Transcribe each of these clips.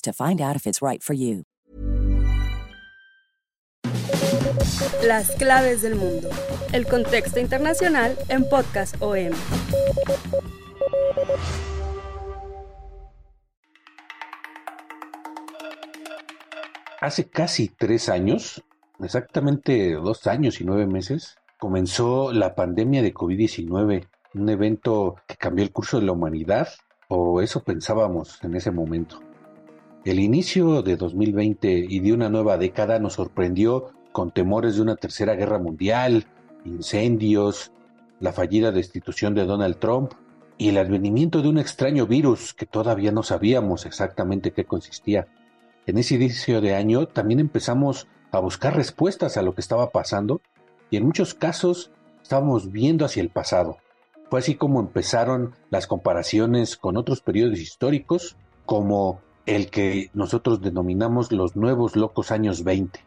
to find out if it's right for you. Las claves del mundo. El contexto internacional en Podcast OM. Hace casi tres años, exactamente dos años y nueve meses, comenzó la pandemia de COVID-19, un evento que cambió el curso de la humanidad, o eso pensábamos en ese momento. El inicio de 2020 y de una nueva década nos sorprendió con temores de una tercera guerra mundial, incendios, la fallida destitución de Donald Trump y el advenimiento de un extraño virus que todavía no sabíamos exactamente qué consistía. En ese inicio de año también empezamos a buscar respuestas a lo que estaba pasando y en muchos casos estábamos viendo hacia el pasado. Fue así como empezaron las comparaciones con otros periodos históricos, como el que nosotros denominamos los nuevos locos años 20,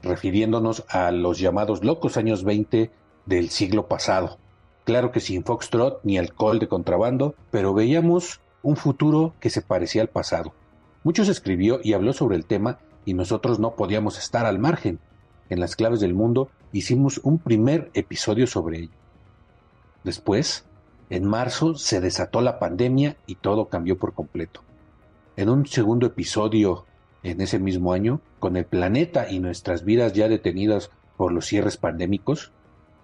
refiriéndonos a los llamados locos años 20 del siglo pasado. Claro que sin foxtrot ni alcohol de contrabando, pero veíamos un futuro que se parecía al pasado. Muchos escribió y habló sobre el tema y nosotros no podíamos estar al margen. En las claves del mundo hicimos un primer episodio sobre ello. Después, en marzo, se desató la pandemia y todo cambió por completo. En un segundo episodio en ese mismo año, con el planeta y nuestras vidas ya detenidas por los cierres pandémicos,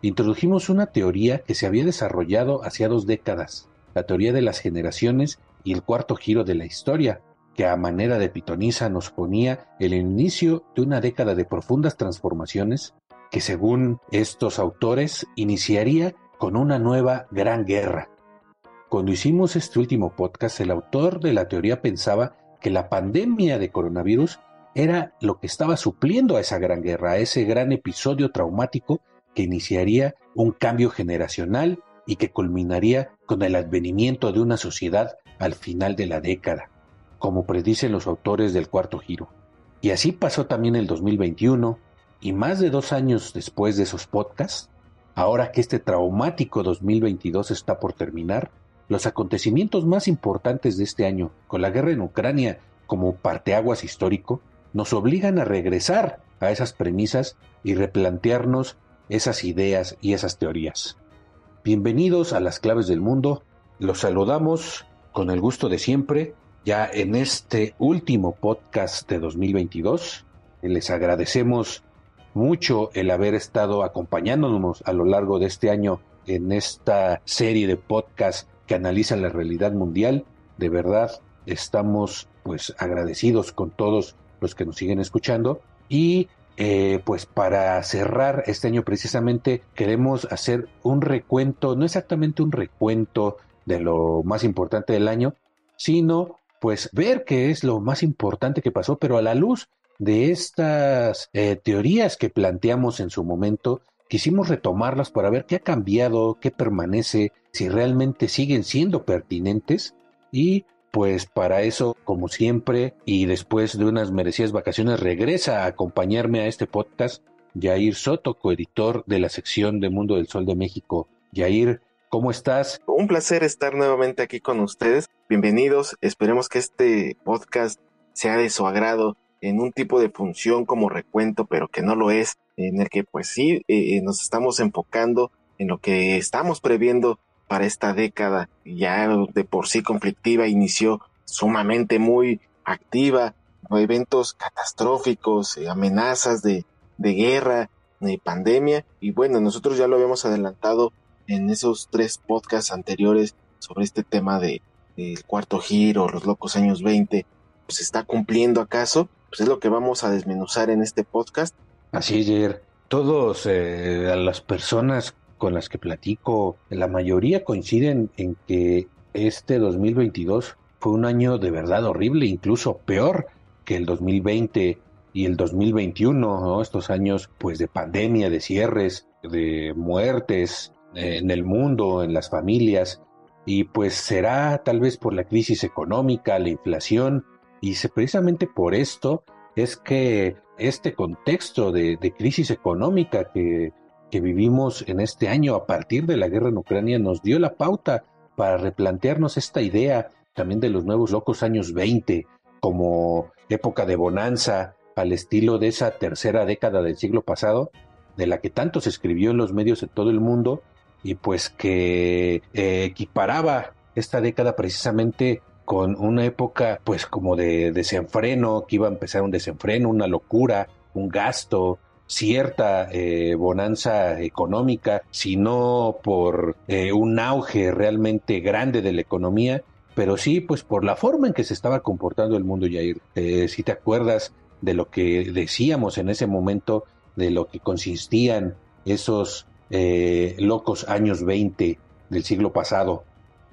introdujimos una teoría que se había desarrollado hacia dos décadas, la teoría de las generaciones y el cuarto giro de la historia, que a manera de pitoniza nos ponía el inicio de una década de profundas transformaciones que según estos autores iniciaría con una nueva gran guerra, cuando hicimos este último podcast, el autor de la teoría pensaba que la pandemia de coronavirus era lo que estaba supliendo a esa gran guerra, a ese gran episodio traumático que iniciaría un cambio generacional y que culminaría con el advenimiento de una sociedad al final de la década, como predicen los autores del cuarto giro. Y así pasó también el 2021, y más de dos años después de esos podcasts, ahora que este traumático 2022 está por terminar, los acontecimientos más importantes de este año, con la guerra en Ucrania como parteaguas histórico, nos obligan a regresar a esas premisas y replantearnos esas ideas y esas teorías. Bienvenidos a las claves del mundo, los saludamos con el gusto de siempre, ya en este último podcast de 2022. Les agradecemos mucho el haber estado acompañándonos a lo largo de este año en esta serie de podcasts que analizan la realidad mundial. De verdad, estamos pues agradecidos con todos los que nos siguen escuchando y eh, pues para cerrar este año precisamente queremos hacer un recuento, no exactamente un recuento de lo más importante del año, sino pues ver qué es lo más importante que pasó, pero a la luz de estas eh, teorías que planteamos en su momento quisimos retomarlas para ver qué ha cambiado, qué permanece, si realmente siguen siendo pertinentes y pues para eso, como siempre, y después de unas merecidas vacaciones, regresa a acompañarme a este podcast Yair Soto, coeditor de la sección de Mundo del Sol de México. Yair, ¿cómo estás? Un placer estar nuevamente aquí con ustedes. Bienvenidos. Esperemos que este podcast sea de su agrado en un tipo de función como recuento, pero que no lo es, en el que pues sí eh, eh, nos estamos enfocando en lo que estamos previendo para esta década, ya de por sí conflictiva, inició sumamente muy activa eventos catastróficos, eh, amenazas de, de guerra, de pandemia. Y bueno, nosotros ya lo habíamos adelantado en esos tres podcasts anteriores sobre este tema de el cuarto giro, los locos años 20, pues está cumpliendo acaso, pues es lo que vamos a desmenuzar en este podcast. Así es, Jair. Todos eh, las personas con las que platico, la mayoría coinciden en que este 2022 fue un año de verdad horrible, incluso peor que el 2020 y el 2021, estos años pues de pandemia, de cierres, de muertes eh, en el mundo, en las familias, y pues será tal vez por la crisis económica, la inflación, y precisamente por esto es que este contexto de, crisis económica que, vivimos en este año a partir de la guerra en Ucrania nos dio la pauta para replantearnos esta idea también de los nuevos locos años 20 como época de bonanza al estilo de esa tercera década del siglo pasado, de la que tanto se escribió en los medios de todo el mundo y pues que eh, equiparaba esta década precisamente con una época pues como de desenfreno, que iba a empezar un desenfreno, una locura, un gasto, cierta eh, bonanza económica, sino por eh, un auge realmente grande de la economía, pero sí pues por la forma en que se estaba comportando el mundo, Jair. si te acuerdas de lo que decíamos en ese momento, de lo que consistían esos eh, locos años 20 del siglo pasado.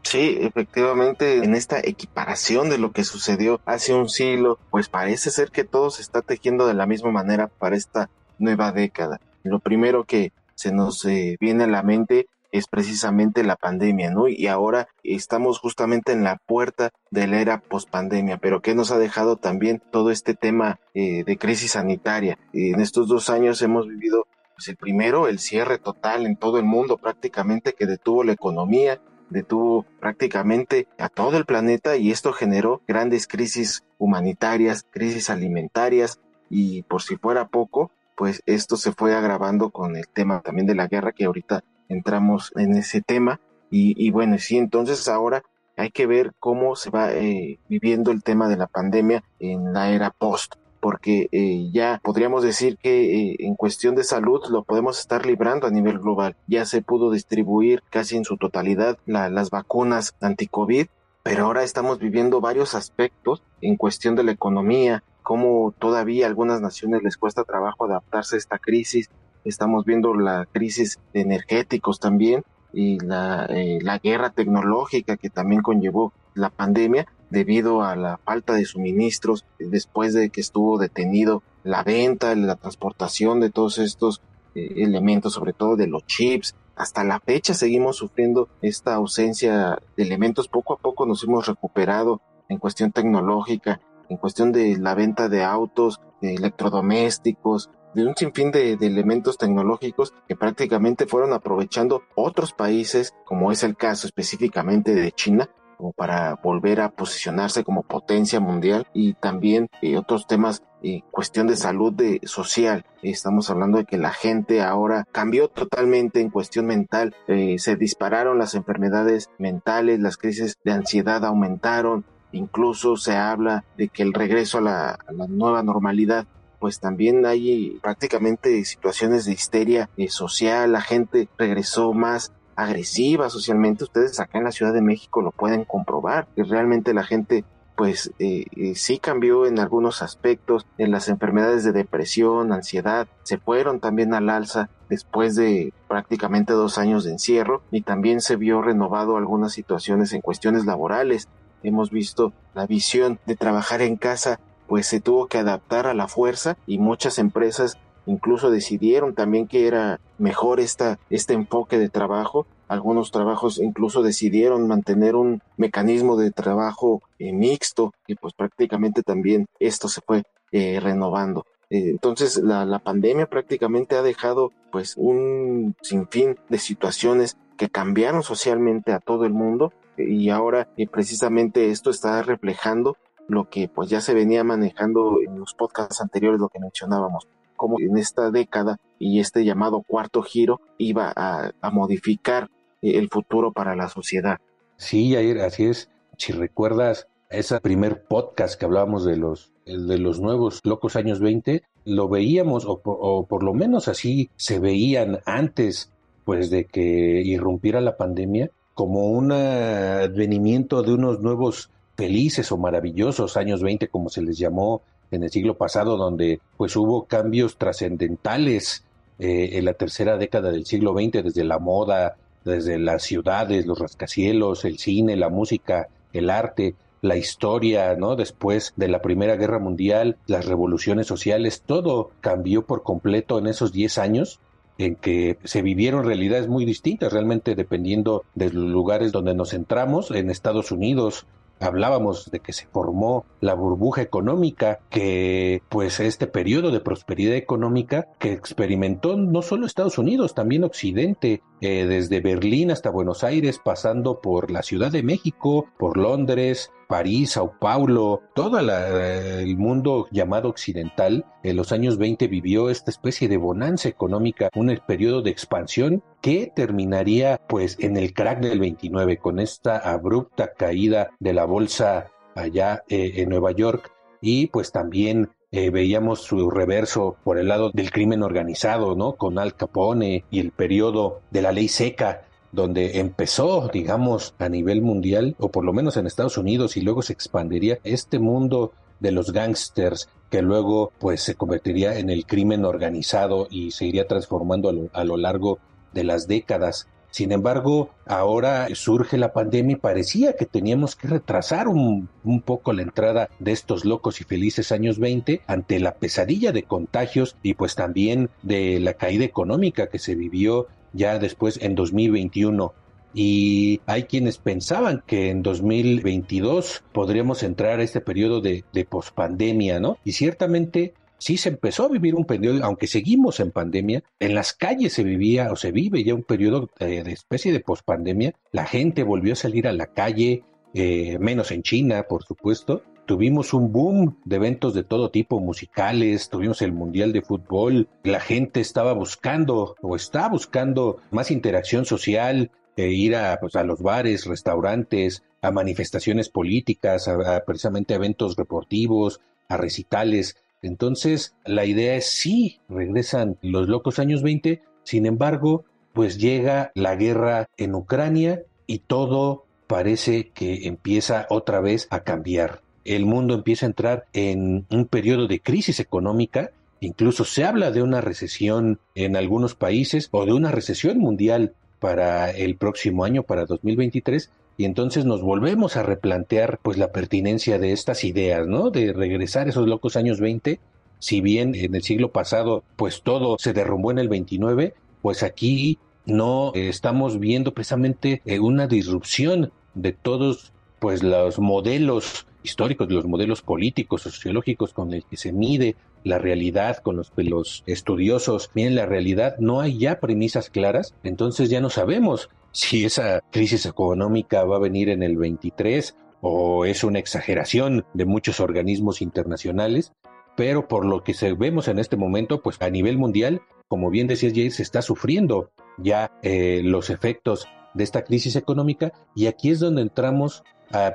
Sí, efectivamente, en esta equiparación de lo que sucedió hace un siglo, pues parece ser que todo se está tejiendo de la misma manera para esta nueva década. Lo primero que se nos eh, viene a la mente es precisamente la pandemia, ¿no? Y ahora estamos justamente en la puerta de la era pospandemia, pero ¿qué nos ha dejado también todo este tema eh, de crisis sanitaria? en estos dos años hemos vivido pues, el primero, el cierre total en todo el mundo prácticamente que detuvo la economía, detuvo prácticamente a todo el planeta y esto generó grandes crisis humanitarias, crisis alimentarias y por si fuera poco, pues esto se fue agravando con el tema también de la guerra que ahorita entramos en ese tema. Y, bueno, sí, entonces ahora hay que ver cómo se va eh, viviendo el tema de la pandemia en la era post porque eh, ya podríamos decir que eh, en cuestión de salud lo podemos estar librando a nivel global. Ya se pudo distribuir casi en su totalidad las vacunas anti-COVID, pero ahora estamos viviendo varios aspectos en cuestión de la economía, como todavía a algunas naciones les cuesta trabajo adaptarse a esta crisis. Estamos viendo la crisis de energéticos también y la, eh, la guerra tecnológica que también conllevó la pandemia debido a la falta de suministros después de que estuvo detenido la venta, la transportación de todos estos eh, elementos, sobre todo de los chips. Hasta la fecha seguimos sufriendo esta ausencia de elementos. Poco a poco nos hemos recuperado en cuestión tecnológica, en cuestión de la venta de autos, de electrodomésticos, de un sinfín de, de, elementos tecnológicos que prácticamente fueron aprovechando otros países, como es el caso específicamente de China, como para volver a posicionarse como potencia mundial y también eh, otros temas en cuestión de salud de, social. Estamos hablando de que la gente ahora cambió totalmente en cuestión mental. Eh, se dispararon las enfermedades mentales, las crisis de ansiedad aumentaron. Incluso se habla de que el regreso a la, a la nueva normalidad pues también hay prácticamente situaciones de histeria eh, social, la gente regresó más agresiva socialmente. Ustedes acá en la Ciudad de México lo pueden comprobar, que realmente la gente pues eh, eh, sí cambió en algunos aspectos, en las enfermedades de depresión, ansiedad, se fueron también al alza después de prácticamente dos años de encierro y también se vio renovado algunas situaciones en cuestiones laborales. Hemos visto la visión de trabajar en casa pues se tuvo que adaptar a la fuerza y muchas empresas incluso decidieron también que era mejor esta, este enfoque de trabajo. Algunos trabajos incluso decidieron mantener un mecanismo de trabajo eh, mixto y pues prácticamente también esto se fue eh, renovando. Eh, entonces la, la, pandemia prácticamente ha dejado pues un sinfín de situaciones que cambiaron socialmente a todo el mundo y ahora precisamente esto está reflejando lo que pues ya se venía manejando en los podcasts anteriores, lo que mencionábamos, como en esta década y este llamado cuarto giro iba a, modificar el futuro para la sociedad. Sí, Jair, así es. Si recuerdas, ese primer podcast que hablábamos de los, de los nuevos locos años 20, lo veíamos, o, o por lo menos así se veían antes pues de que irrumpiera la pandemia, como un advenimiento de unos nuevos felices o maravillosos años 20, como se les llamó en el siglo pasado, donde pues hubo cambios trascendentales eh, en la tercera década del siglo XX, desde la moda, desde las ciudades, los rascacielos, el cine, la música, el arte, la historia, ¿no? Después de la Primera Guerra Mundial, las revoluciones sociales, todo cambió por completo en esos 10 años en que se vivieron realidades muy distintas, realmente dependiendo de los lugares donde nos centramos. En Estados Unidos hablábamos de que se formó la burbuja económica, que pues este periodo de prosperidad económica que experimentó no solo Estados Unidos, también Occidente, eh, desde Berlín hasta Buenos Aires, pasando por la Ciudad de México, por Londres, París, Sao Paulo, todo el mundo llamado occidental, en los años 20 vivió esta especie de bonanza económica, un periodo de expansión que terminaría pues en el crack del 29 con esta abrupta caída de la bolsa allá eh, en Nueva York y pues también eh, veíamos su reverso por el lado del crimen organizado, ¿no? Con Al Capone y el periodo de la ley seca donde empezó, digamos, a nivel mundial, o por lo menos en Estados Unidos, y luego se expandiría este mundo de los gángsters, que luego pues se convertiría en el crimen organizado y se iría transformando a lo, a lo largo de las décadas. Sin embargo, ahora surge la pandemia y parecía que teníamos que retrasar un, un, poco la entrada de estos locos y felices años 20 ante la pesadilla de contagios y pues también de la caída económica que se vivió ya después en 2021. Y hay quienes pensaban que en 2022 podríamos entrar a este periodo de, de pospandemia, ¿no? Y ciertamente sí se empezó a vivir un periodo, aunque seguimos en pandemia, en las calles se vivía o se vive ya un periodo de, especie de pospandemia. La gente volvió a salir a la calle, eh, menos en China, por supuesto, tuvimos un boom de eventos de todo tipo, musicales, tuvimos el Mundial de Fútbol, la gente estaba buscando o está buscando más interacción social, e ir a, pues, a los bares, restaurantes, a manifestaciones políticas, a, precisamente eventos deportivos, a recitales. Entonces, la idea es sí, regresan los locos años 20, sin embargo, pues llega la guerra en Ucrania y todo parece que empieza otra vez a cambiar el mundo empieza a entrar en un periodo de crisis económica, incluso se habla de una recesión en algunos países o de una recesión mundial para el próximo año, para 2023, y entonces nos volvemos a replantear pues la pertinencia de estas ideas, ¿no? De regresar esos locos años 20, si bien en el siglo pasado pues todo se derrumbó en el 29, pues aquí no estamos viendo precisamente eh, una disrupción de todos pues los modelos históricos, los modelos políticos, sociológicos con el que se mide la realidad, con los que los estudiosos miren la realidad, no hay ya premisas claras, entonces ya no sabemos si esa crisis económica va a venir en el 23 o es una exageración de muchos organismos internacionales, pero por lo que vemos en este momento, pues a nivel mundial, como bien decía Jay, se está sufriendo ya eh, los efectos de esta crisis económica y aquí es donde entramos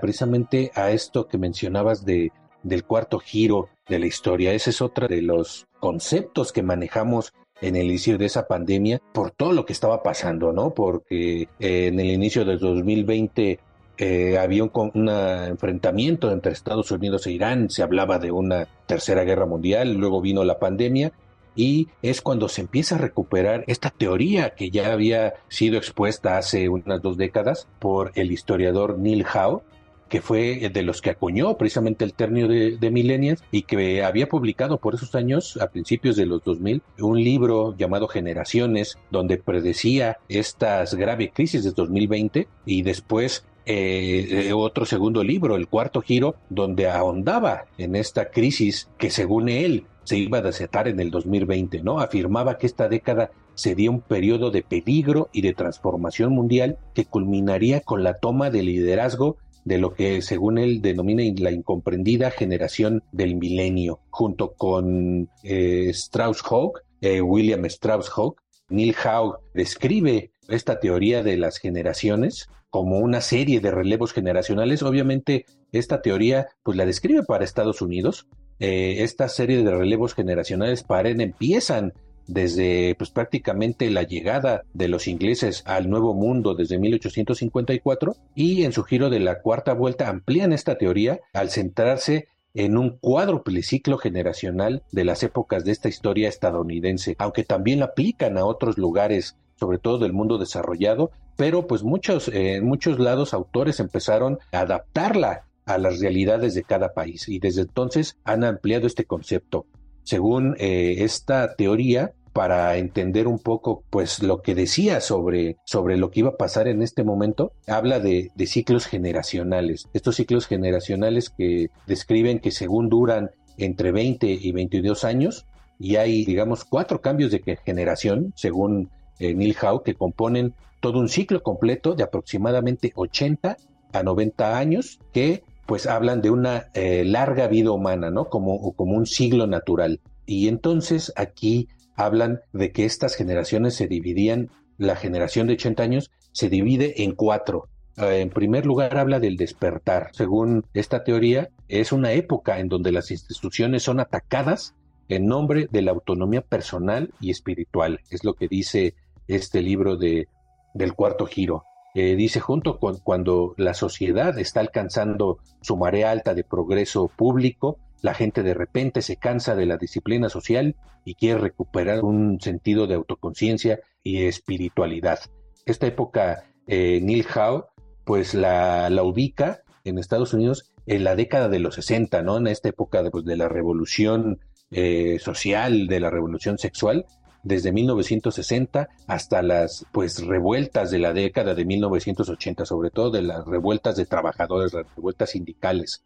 precisamente a esto que mencionabas de, del cuarto giro de la historia. Ese es otro de los conceptos que manejamos en el inicio de esa pandemia por todo lo que estaba pasando, ¿no? Porque eh, en el inicio del 2020 eh, había un enfrentamiento entre Estados Unidos e Irán, se hablaba de una tercera guerra mundial, luego vino la pandemia y es cuando se empieza a recuperar esta teoría que ya había sido expuesta hace unas dos décadas por el historiador Neil Howe, que fue de los que acuñó precisamente el término de, de y que había publicado por esos años, a principios de los 2000, un libro llamado Generaciones, donde predecía estas graves crisis de 2020 y después eh, otro segundo libro, El Cuarto Giro, donde ahondaba en esta crisis que según él se iba a desatar en el 2020, ¿no? Afirmaba que esta década sería un periodo de peligro y de transformación mundial que culminaría con la toma de liderazgo de lo que según él denomina la incomprendida generación del milenio, junto con eh, Strauss-Howe, eh, William Strauss-Howe. Neil Howe describe esta teoría de las generaciones como una serie de relevos generacionales. Obviamente esta teoría pues la describe para Estados Unidos. Eh, esta serie de relevos generacionales paren, empiezan desde pues prácticamente la llegada de los ingleses al Nuevo Mundo desde 1854 y en su giro de la cuarta vuelta amplían esta teoría al centrarse en un cuádruple ciclo generacional de las épocas de esta historia estadounidense, aunque también la aplican a otros lugares, sobre todo del mundo desarrollado, pero pues muchos, eh, en muchos lados autores empezaron a adaptarla a las realidades de cada país y desde entonces han ampliado este concepto. Según eh, esta teoría, para entender un poco pues lo que decía sobre, sobre lo que iba a pasar en este momento, habla de, de ciclos generacionales. Estos ciclos generacionales que describen que según duran entre 20 y 22 años, y hay, digamos, cuatro cambios de generación, según eh, Neil Howe, que componen todo un ciclo completo de aproximadamente 80 a 90 años, que pues hablan de una eh, larga vida humana, ¿no? Como, un siglo natural. Y entonces aquí hablan de que estas generaciones se dividían, la generación de 80 años se divide en cuatro. Eh, en primer lugar habla del despertar. Según esta teoría, es una época en donde las instituciones son atacadas en nombre de la autonomía personal y espiritual. Es lo que dice este libro de, del cuarto giro. Eh, dice, junto con cuando la sociedad está alcanzando su marea alta de progreso público, la gente de repente se cansa de la disciplina social y quiere recuperar un sentido de autoconciencia y espiritualidad. Esta época, eh, Neil Howe, pues la, la, ubica en Estados Unidos en la década de los 60, ¿no? En esta época de, pues, de la revolución eh, social, de la revolución sexual, desde 1960 hasta las pues revueltas de la década de 1980, sobre todo de las revueltas de trabajadores, las revueltas sindicales.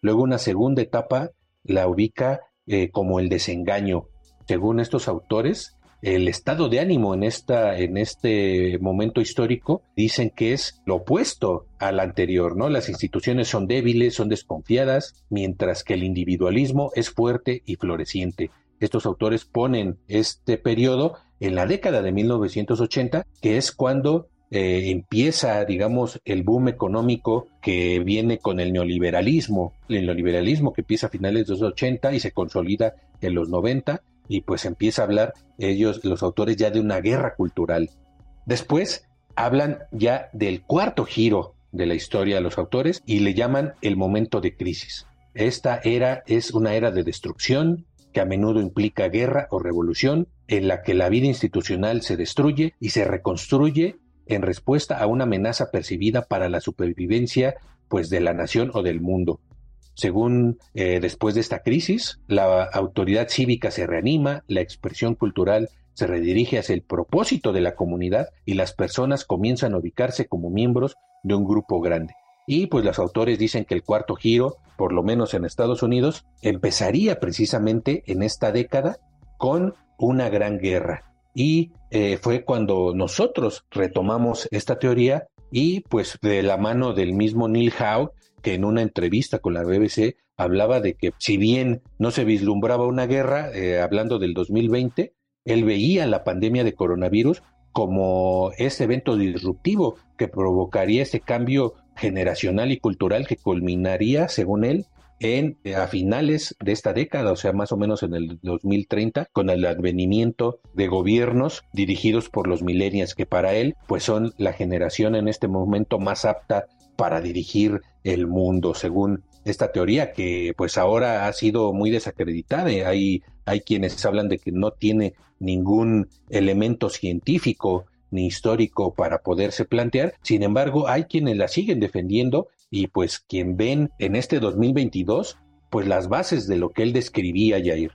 Luego una segunda etapa la ubica eh, como el desengaño. Según estos autores, el estado de ánimo en, esta, en este momento histórico dicen que es lo opuesto al anterior, ¿no? Las instituciones son débiles, son desconfiadas, mientras que el individualismo es fuerte y floreciente. Estos autores ponen este periodo en la década de 1980, que es cuando eh, empieza, digamos, el boom económico que viene con el neoliberalismo, el neoliberalismo que empieza a finales de los 80 y se consolida en los 90 y pues empieza a hablar ellos, los autores, ya de una guerra cultural. Después hablan ya del cuarto giro de la historia de los autores y le llaman el momento de crisis. Esta era es una era de destrucción, que a menudo implica guerra o revolución, en la que la vida institucional se destruye y se reconstruye en respuesta a una amenaza percibida para la supervivencia pues de la nación o del mundo. Según eh, después de esta crisis, la autoridad cívica se reanima, la expresión cultural se redirige hacia el propósito de la comunidad y las personas comienzan a ubicarse como miembros de un grupo grande. Y pues los autores dicen que el cuarto giro, por lo menos en Estados Unidos, empezaría precisamente en esta década con una gran guerra. Y eh, fue cuando nosotros retomamos esta teoría y pues de la mano del mismo Neil Howe, que en una entrevista con la BBC hablaba de que si bien no se vislumbraba una guerra, eh, hablando del 2020, él veía la pandemia de coronavirus como ese evento disruptivo que provocaría ese cambio generacional y cultural que culminaría, según él, en eh, a finales de esta década, o sea, más o menos en el 2030, con el advenimiento de gobiernos dirigidos por los millennials, que para él, pues son la generación en este momento más apta para dirigir el mundo, según esta teoría que pues ahora ha sido muy desacreditada. Hay, hay quienes hablan de que no tiene ningún elemento científico ni histórico para poderse plantear. Sin embargo, hay quienes la siguen defendiendo y pues quien ven en este 2022 pues las bases de lo que él describía, Jair.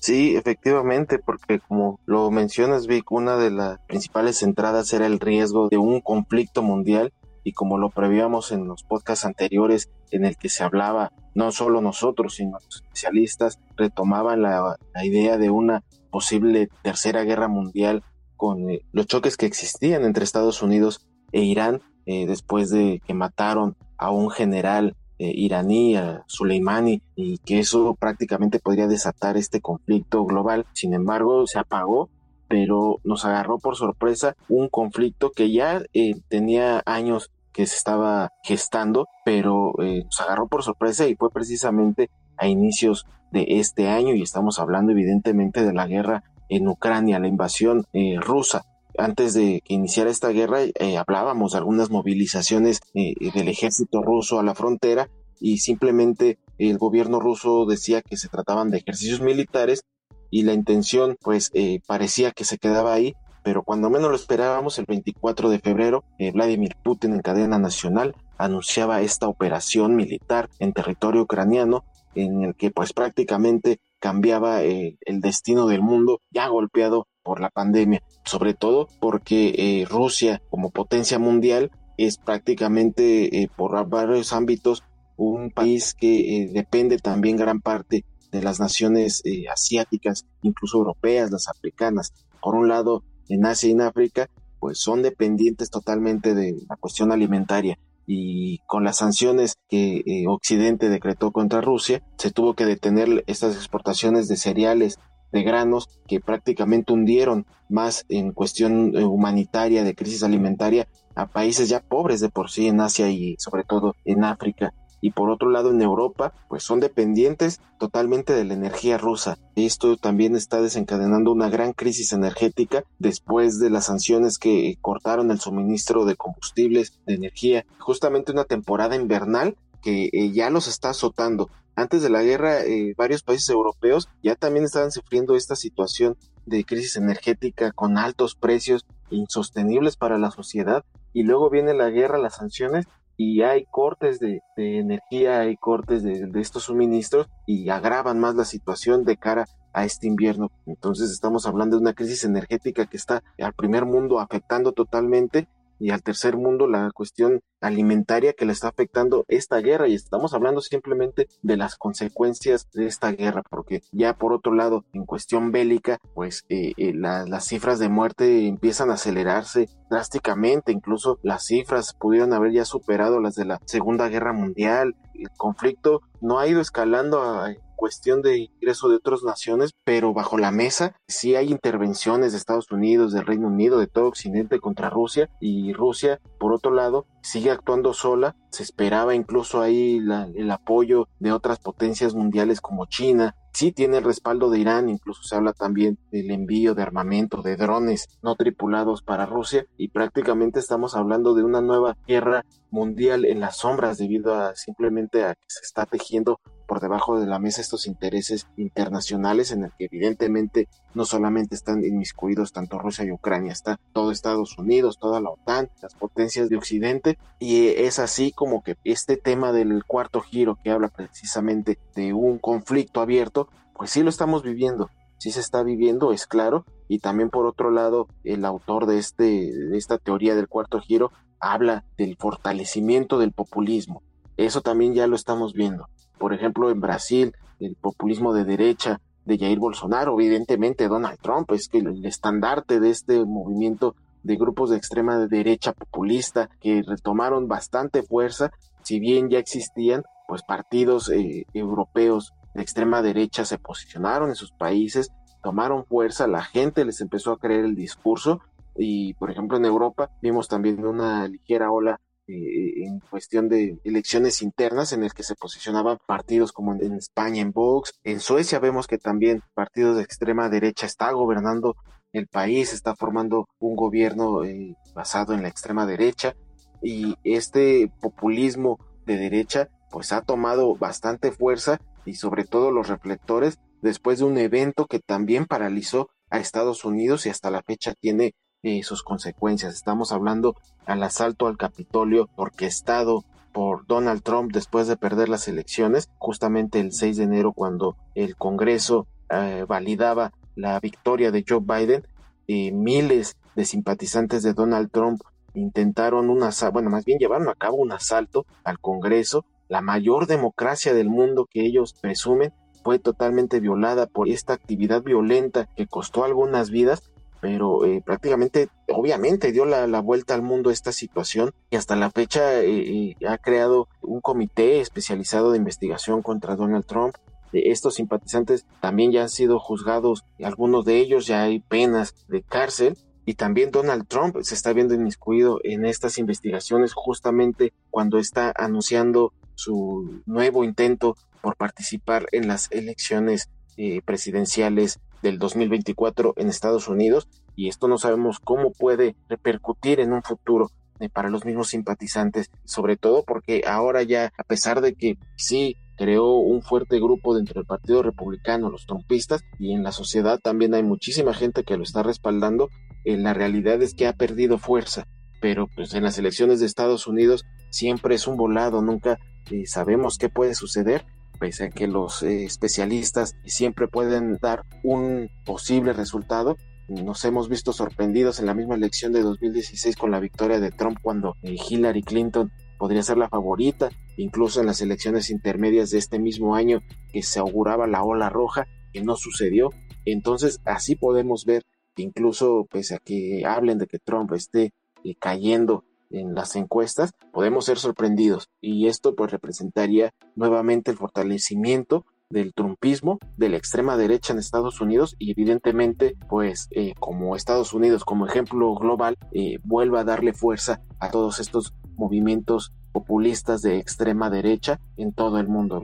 Sí, efectivamente, porque como lo mencionas, Vic, una de las principales entradas era el riesgo de un conflicto mundial y como lo prevíamos en los podcasts anteriores en el que se hablaba, no solo nosotros, sino los especialistas retomaban la, la idea de una posible tercera guerra mundial con eh, los choques que existían entre Estados Unidos e Irán eh, después de que mataron a un general eh, iraní, a Soleimani, y que eso prácticamente podría desatar este conflicto global. Sin embargo, se apagó, pero nos agarró por sorpresa un conflicto que ya tenía años que se estaba gestando, pero nos agarró por sorpresa y fue precisamente a inicios de este año y estamos hablando evidentemente de la guerra en Ucrania, la invasión eh, rusa. Antes de que iniciara esta guerra eh, hablábamos de algunas movilizaciones del ejército ruso a la frontera y simplemente el gobierno ruso decía que se trataban de ejercicios militares y la intención pues parecía que se quedaba ahí pero cuando menos lo esperábamos, el 24 de febrero, eh, Vladimir Putin en cadena nacional anunciaba esta operación militar en territorio ucraniano en el que pues prácticamente cambiaba eh, el destino del mundo ya golpeado por la pandemia, sobre todo porque eh, Rusia como potencia mundial es prácticamente por varios ámbitos un país que depende también gran parte de las naciones asiáticas, incluso europeas, las africanas. Por un lado, en Asia y en África, pues son dependientes totalmente de la cuestión alimentaria y con las sanciones que eh, Occidente decretó contra Rusia, se tuvo que detener estas exportaciones de cereales, de granos, que prácticamente hundieron más en cuestión eh, humanitaria, de crisis alimentaria, a países ya pobres de por sí en Asia y sobre todo en África y por otro lado en Europa pues son dependientes totalmente de la energía rusa. Esto también está desencadenando una gran crisis energética después de las sanciones que cortaron el suministro de combustibles, de energía, justamente una temporada invernal que eh, ya los está azotando. Antes de la guerra, eh, varios países europeos ya también estaban sufriendo esta situación de crisis energética con altos precios insostenibles para la sociedad y luego viene la guerra, las sanciones y hay cortes de, energía, hay cortes de, de, estos suministros y agravan más la situación de cara a este invierno. Entonces estamos hablando de una crisis energética que está al primer mundo afectando totalmente y al tercer mundo la cuestión alimentaria que le está afectando esta guerra. Y estamos hablando simplemente de las consecuencias de esta guerra porque ya por otro lado en cuestión bélica pues eh, eh, las cifras de muerte empiezan a acelerarse drásticamente. Incluso las cifras pudieron haber ya superado las de la segunda guerra mundial. El conflicto no ha ido escalando a, cuestión de ingreso de otras naciones, pero bajo la mesa sí hay intervenciones de Estados Unidos, del Reino Unido, de todo Occidente contra Rusia y Rusia, por otro lado, sigue actuando sola. Se esperaba incluso ahí el apoyo de otras potencias mundiales como China, sí tiene el respaldo de Irán, incluso se habla también del envío de armamento, de drones no tripulados para Rusia y prácticamente estamos hablando de una nueva guerra mundial en las sombras debido a simplemente a que se está tejiendo por debajo de la mesa estos intereses internacionales en el que evidentemente no solamente están inmiscuidos tanto Rusia y Ucrania, está todo Estados Unidos, toda la OTAN, las potencias de Occidente y es así como que este tema del cuarto giro que habla precisamente de un conflicto abierto, pues sí lo estamos viviendo, sí se está viviendo, es claro, y también por otro lado el autor de, este, de esta teoría del cuarto giro habla del fortalecimiento del populismo. Eso también ya lo estamos viendo por ejemplo, en Brasil, el populismo de derecha de Jair Bolsonaro, evidentemente Donald Trump es que el estandarte de este movimiento de grupos de extrema derecha populista que retomaron bastante fuerza, si bien ya existían, pues partidos eh, europeos de extrema derecha se posicionaron en sus países, tomaron fuerza, la gente les empezó a creer el discurso y por ejemplo en Europa vimos también una ligera ola eh, en cuestión de elecciones internas en el que se posicionaban partidos como en, España en Vox, en Suecia vemos que también partidos de extrema derecha está gobernando el país, está formando un gobierno eh, basado en la extrema derecha. Y este populismo de derecha pues ha tomado bastante fuerza y sobre todo los reflectores después de un evento que también paralizó a Estados Unidos y hasta la fecha tiene y sus consecuencias. Estamos hablando al asalto al Capitolio orquestado por Donald Trump después de perder las elecciones, justamente el 6 de enero cuando el Congreso eh, validaba la victoria de Joe Biden, y miles de simpatizantes de Donald Trump intentaron un asalto, bueno, más bien llevaron a cabo un asalto al Congreso, la mayor democracia del mundo que ellos presumen fue totalmente violada por esta actividad violenta que costó algunas vidas pero eh, prácticamente, obviamente, dio la, vuelta al mundo esta situación y hasta la fecha eh, eh, ha creado un comité especializado de investigación contra Donald Trump. Estos simpatizantes también ya han sido juzgados, algunos de ellos ya hay penas de cárcel y también Donald Trump se está viendo inmiscuido en estas investigaciones justamente cuando está anunciando su nuevo intento por participar en las elecciones eh, presidenciales del 2024 en Estados Unidos y esto no sabemos cómo puede repercutir en un futuro eh, para los mismos simpatizantes, sobre todo porque ahora ya, a pesar de que sí creó un fuerte grupo dentro del Partido Republicano, los trumpistas, y en la sociedad también hay muchísima gente que lo está respaldando, eh, la realidad es que ha perdido fuerza, pero pues en las elecciones de Estados Unidos siempre es un volado, nunca eh, sabemos qué puede suceder, pese a que los especialistas siempre pueden dar un posible resultado, nos hemos visto sorprendidos en la misma elección de 2016 con la victoria de Trump cuando eh, Hillary Clinton podría ser la favorita, incluso en las elecciones intermedias de este mismo año que se auguraba la ola roja, que no sucedió. Entonces así podemos ver incluso pese a que hablen de que Trump esté eh, cayendo en las encuestas, podemos ser sorprendidos y esto pues representaría nuevamente el fortalecimiento del trumpismo, de la extrema derecha en Estados Unidos y evidentemente pues eh, como Estados Unidos como ejemplo global eh, vuelva a darle fuerza a todos estos movimientos populistas de extrema derecha en todo el mundo.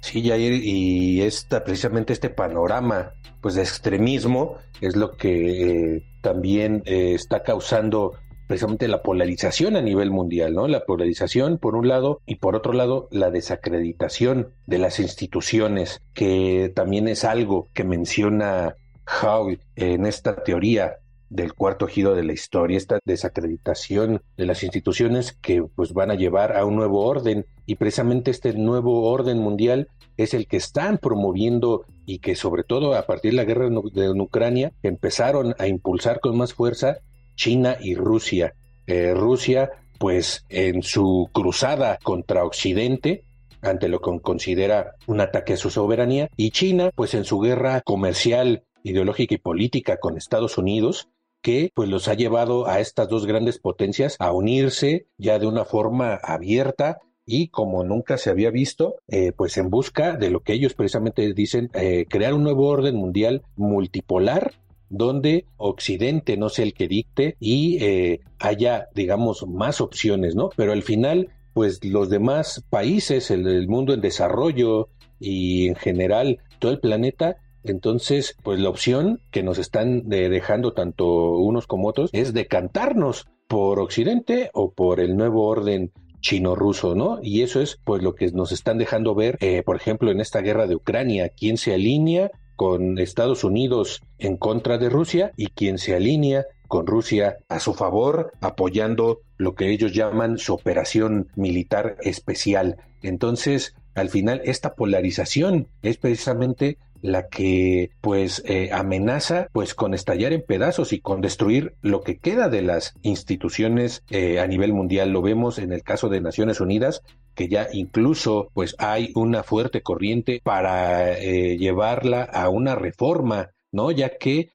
Sí, Jair, y esta, precisamente este panorama pues de extremismo es lo que eh, también está causando precisamente la polarización a nivel mundial, ¿no? La polarización por un lado y por otro lado la desacreditación de las instituciones, que también es algo que menciona Howe en esta teoría del cuarto giro de la historia, esta desacreditación de las instituciones que pues van a llevar a un nuevo orden y precisamente este nuevo orden mundial es el que están promoviendo y que sobre todo a partir de la guerra de Ucrania empezaron a impulsar con más fuerza China y Rusia. Eh, Rusia, pues en su cruzada contra Occidente, ante lo que considera un ataque a su soberanía, y China, pues en su guerra comercial, ideológica y política con Estados Unidos, que pues los ha llevado a estas dos grandes potencias a unirse ya de una forma abierta y como nunca se había visto, eh, pues en busca de lo que ellos precisamente dicen, eh, crear un nuevo orden mundial multipolar donde Occidente no sea el que dicte y eh, haya, digamos, más opciones, ¿no? Pero al final, pues los demás países, el, mundo en desarrollo y en general todo el planeta, entonces, pues la opción que nos están dejando tanto unos como otros es decantarnos por Occidente o por el nuevo orden chino-ruso, ¿no? Y eso es pues lo que nos están dejando ver, eh, por ejemplo, en esta guerra de Ucrania, quién se alinea con Estados Unidos en contra de Rusia y quien se alinea con Rusia a su favor, apoyando lo que ellos llaman su operación militar especial. Entonces, al final, esta polarización es precisamente la que pues eh, amenaza pues con estallar en pedazos y con destruir lo que queda de las instituciones eh, a nivel mundial. Lo vemos en el caso de Naciones Unidas, que ya incluso pues hay una fuerte corriente para eh, llevarla a una reforma, ¿no? Ya que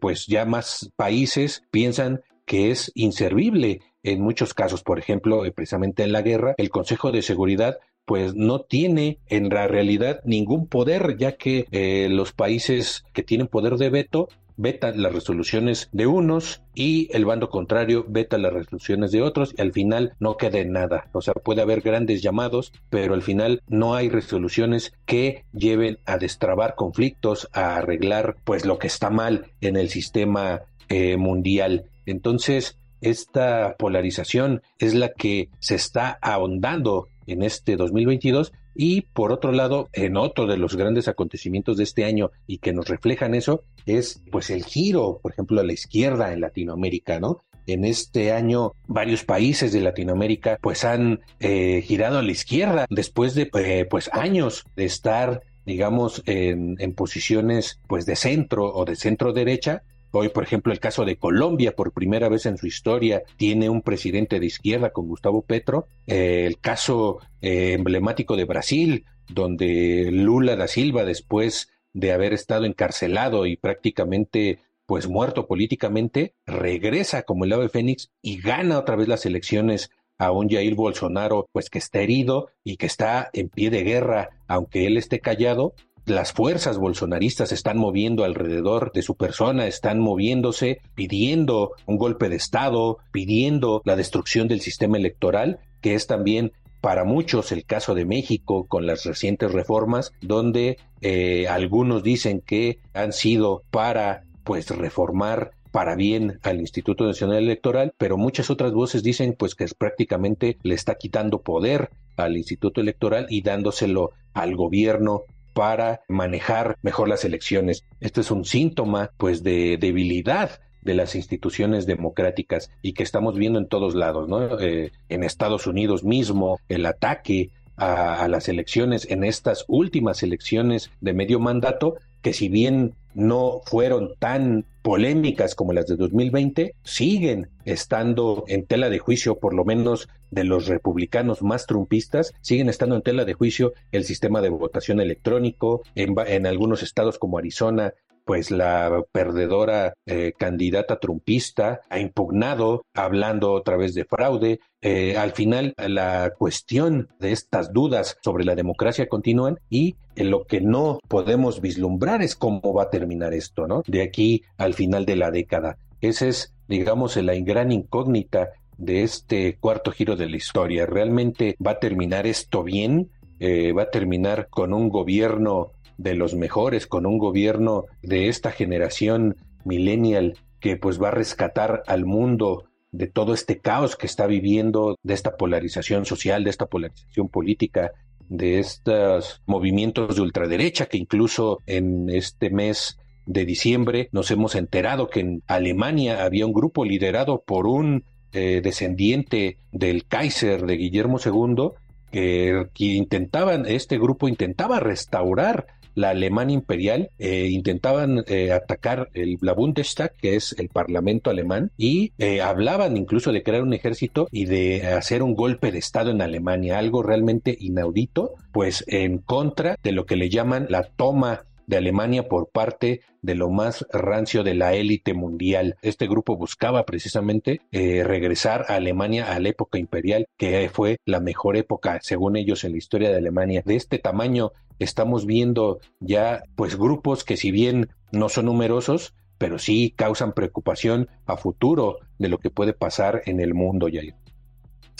pues ya más países piensan que es inservible en muchos casos, por ejemplo, precisamente en la guerra, el Consejo de Seguridad pues no tiene en la realidad ningún poder, ya que eh, los países que tienen poder de veto vetan las resoluciones de unos y el bando contrario veta las resoluciones de otros y al final no queda nada. O sea, puede haber grandes llamados, pero al final no hay resoluciones que lleven a destrabar conflictos, a arreglar pues lo que está mal en el sistema eh, mundial. Entonces, esta polarización es la que se está ahondando en este 2022 y por otro lado, en otro de los grandes acontecimientos de este año y que nos reflejan eso es pues el giro, por ejemplo, a la izquierda en Latinoamérica, ¿no? En este año varios países de Latinoamérica pues han eh, girado a la izquierda después de eh, pues años de estar digamos en, en posiciones pues de centro o de centro derecha Hoy, por ejemplo, el caso de Colombia, por primera vez en su historia, tiene un presidente de izquierda con Gustavo Petro. Eh, el caso eh, emblemático de Brasil, donde Lula da Silva, después de haber estado encarcelado y prácticamente pues muerto políticamente, regresa como el ave fénix y gana otra vez las elecciones a un Jair Bolsonaro, pues que está herido y que está en pie de guerra, aunque él esté callado, las fuerzas bolsonaristas están moviendo alrededor de su persona, están moviéndose, pidiendo un golpe de Estado, pidiendo la destrucción del sistema electoral, que es también para muchos el caso de México con las recientes reformas, donde eh, algunos dicen que han sido para pues reformar para bien al Instituto Nacional Electoral, pero muchas otras voces dicen pues que prácticamente le está quitando poder al Instituto Electoral y dándoselo al gobierno para manejar mejor las elecciones. Esto es un síntoma pues de debilidad de las instituciones democráticas y que estamos viendo en todos lados, ¿no? Eh, en Estados Unidos mismo, el ataque a, las elecciones, en estas últimas elecciones de medio mandato, que si bien no fueron tan polémicas como las de 2020, siguen estando en tela de juicio, por lo menos de los republicanos más trumpistas, siguen estando en tela de juicio el sistema de votación electrónico. En, en algunos estados como Arizona pues la perdedora eh, candidata trumpista ha impugnado, hablando otra vez de fraude. Eh, al final, la cuestión de estas dudas sobre la democracia continúan y lo que no podemos vislumbrar es cómo va a terminar esto, ¿no? De aquí al final de la década. Esa es, digamos, la gran incógnita de este cuarto giro de la historia. ¿Realmente va a terminar esto bien? Eh, ¿Va a terminar con un gobierno de los mejores, con un gobierno de esta generación millennial que pues va a rescatar al mundo de todo este caos que está viviendo, de esta polarización social, de esta polarización política, de estos movimientos de ultraderecha que incluso en este mes de diciembre nos hemos enterado que en Alemania había un grupo liderado por un eh, descendiente del Kaiser de Guillermo II que, que intentaban, este grupo intentaba restaurar la Alemania imperial, eh, intentaban eh, atacar el, la Bundestag, que es el parlamento alemán, y eh, hablaban incluso de crear un ejército y de hacer un golpe de Estado en Alemania, algo realmente inaudito, pues en contra de lo que le llaman la toma de Alemania por parte de lo más rancio de la élite mundial. Este grupo buscaba precisamente regresar a Alemania a la época imperial, que fue la mejor época, según ellos, en la historia de Alemania. De este tamaño estamos viendo ya pues grupos que si bien no son numerosos, pero sí causan preocupación a futuro de lo que puede pasar en el mundo, Yair.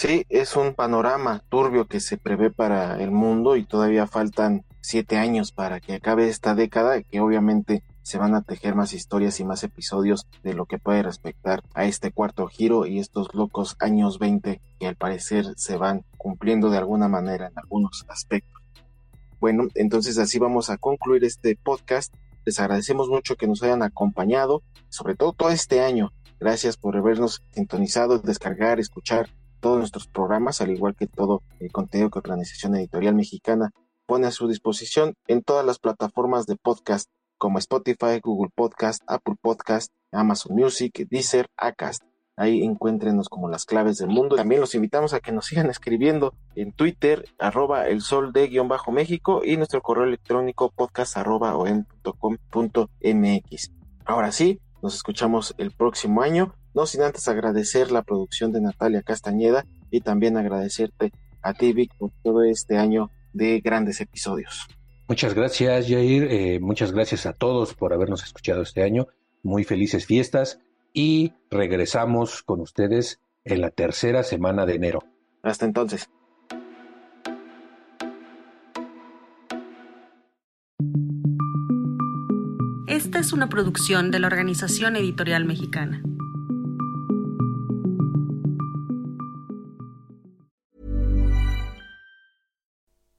Sí, es un panorama turbio que se prevé para el mundo y todavía faltan siete años para que acabe esta década, que obviamente se van a tejer más historias y más episodios de lo que puede respectar a este cuarto giro y estos locos años 20 que al parecer se van cumpliendo de alguna manera en algunos aspectos. Bueno, entonces así vamos a concluir este podcast. Les agradecemos mucho que nos hayan acompañado, sobre todo todo este año. Gracias por habernos sintonizado, descargar, escuchar todos nuestros programas, al igual que todo el contenido que Organización Editorial Mexicana pone a su disposición en todas las plataformas de podcast como Spotify, Google Podcast, Apple Podcast, Amazon Music, Deezer, Acast. Ahí encuéntrenos como las claves del mundo. También los invitamos a que nos sigan escribiendo en Twitter, arroba el sol de guion bajo México y nuestro correo electrónico podcast arroba mx. Ahora sí, nos escuchamos el próximo año. No sin antes agradecer la producción de Natalia Castañeda y también agradecerte a ti, Vic, por todo este año de grandes episodios. Muchas gracias, Jair. Eh, muchas gracias a todos por habernos escuchado este año. Muy felices fiestas y regresamos con ustedes en la tercera semana de enero. Hasta entonces. Esta es una producción de la Organización Editorial Mexicana.